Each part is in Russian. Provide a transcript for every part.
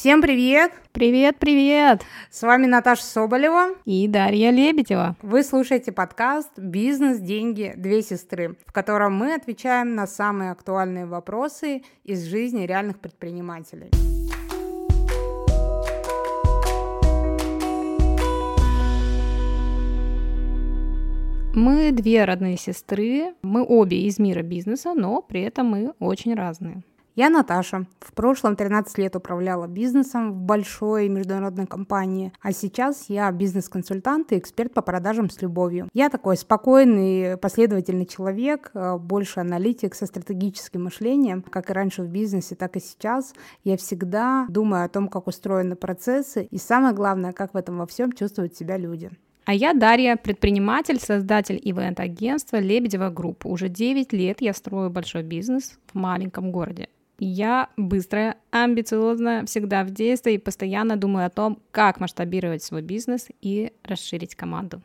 Всем привет! Привет, привет! С вами Наташа Соболева и Дарья Лебедева. Вы слушаете подкаст «Бизнес, деньги, две сестры», в котором мы отвечаем на самые актуальные вопросы из жизни реальных предпринимателей. Мы две родные сестры, мы обе из мира бизнеса, но при этом мы очень разные. Я Наташа. В прошлом 13 лет управляла бизнесом в большой международной компании, а сейчас я бизнес-консультант и эксперт по продажам с любовью. Я такой спокойный, последовательный человек, э, больше аналитик со стратегическим мышлением. Как и раньше в бизнесе, так и сейчас. Я всегда думаю о том, как устроены процессы и самое главное, как в этом во всем чувствуют себя люди. А я Дарья, предприниматель, создатель ивент-агентства Лебедева Групп. Уже 9 лет я строю большой бизнес в маленьком городе. Я быстрая, амбициозная, всегда в действии и постоянно думаю о том, как масштабировать свой бизнес и расширить команду.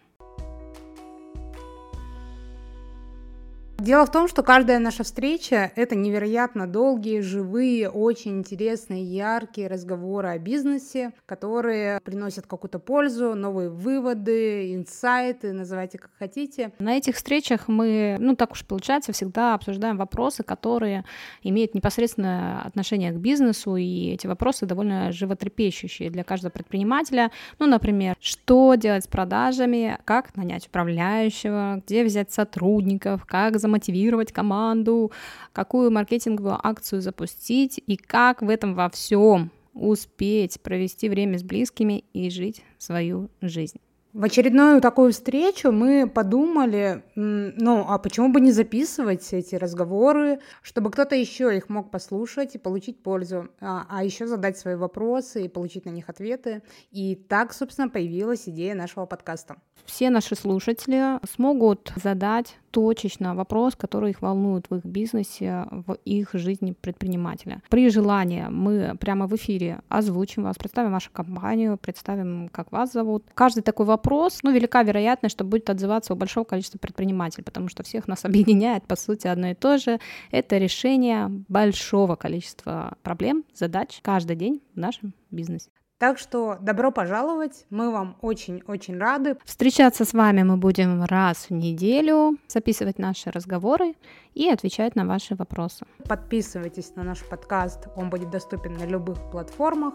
Дело в том, что каждая наша встреча — это невероятно долгие, живые, очень интересные, яркие разговоры о бизнесе, которые приносят какую-то пользу, новые выводы, инсайты, называйте как хотите. На этих встречах мы, ну так уж получается, всегда обсуждаем вопросы, которые имеют непосредственное отношение к бизнесу, и эти вопросы довольно животрепещущие для каждого предпринимателя. Ну, например, что делать с продажами, как нанять управляющего, где взять сотрудников, как замотивировать команду, какую маркетинговую акцию запустить и как в этом во всем успеть провести время с близкими и жить свою жизнь. В очередную такую встречу мы подумали, ну, а почему бы не записывать эти разговоры, чтобы кто-то еще их мог послушать и получить пользу, а, а еще задать свои вопросы и получить на них ответы. И так, собственно, появилась идея нашего подкаста. Все наши слушатели смогут задать точечно вопрос, который их волнует в их бизнесе, в их жизни предпринимателя. При желании мы прямо в эфире озвучим вас, представим вашу компанию, представим, как вас зовут. Каждый такой вопрос, ну, велика вероятность, что будет отзываться у большого количества предпринимателей, потому что всех нас объединяет, по сути, одно и то же. Это решение большого количества проблем, задач каждый день в нашем бизнесе. Так что добро пожаловать, мы вам очень-очень рады. Встречаться с вами мы будем раз в неделю, записывать наши разговоры и отвечать на ваши вопросы. Подписывайтесь на наш подкаст, он будет доступен на любых платформах.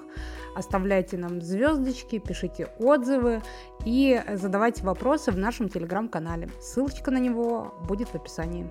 Оставляйте нам звездочки, пишите отзывы и задавайте вопросы в нашем телеграм-канале. Ссылочка на него будет в описании.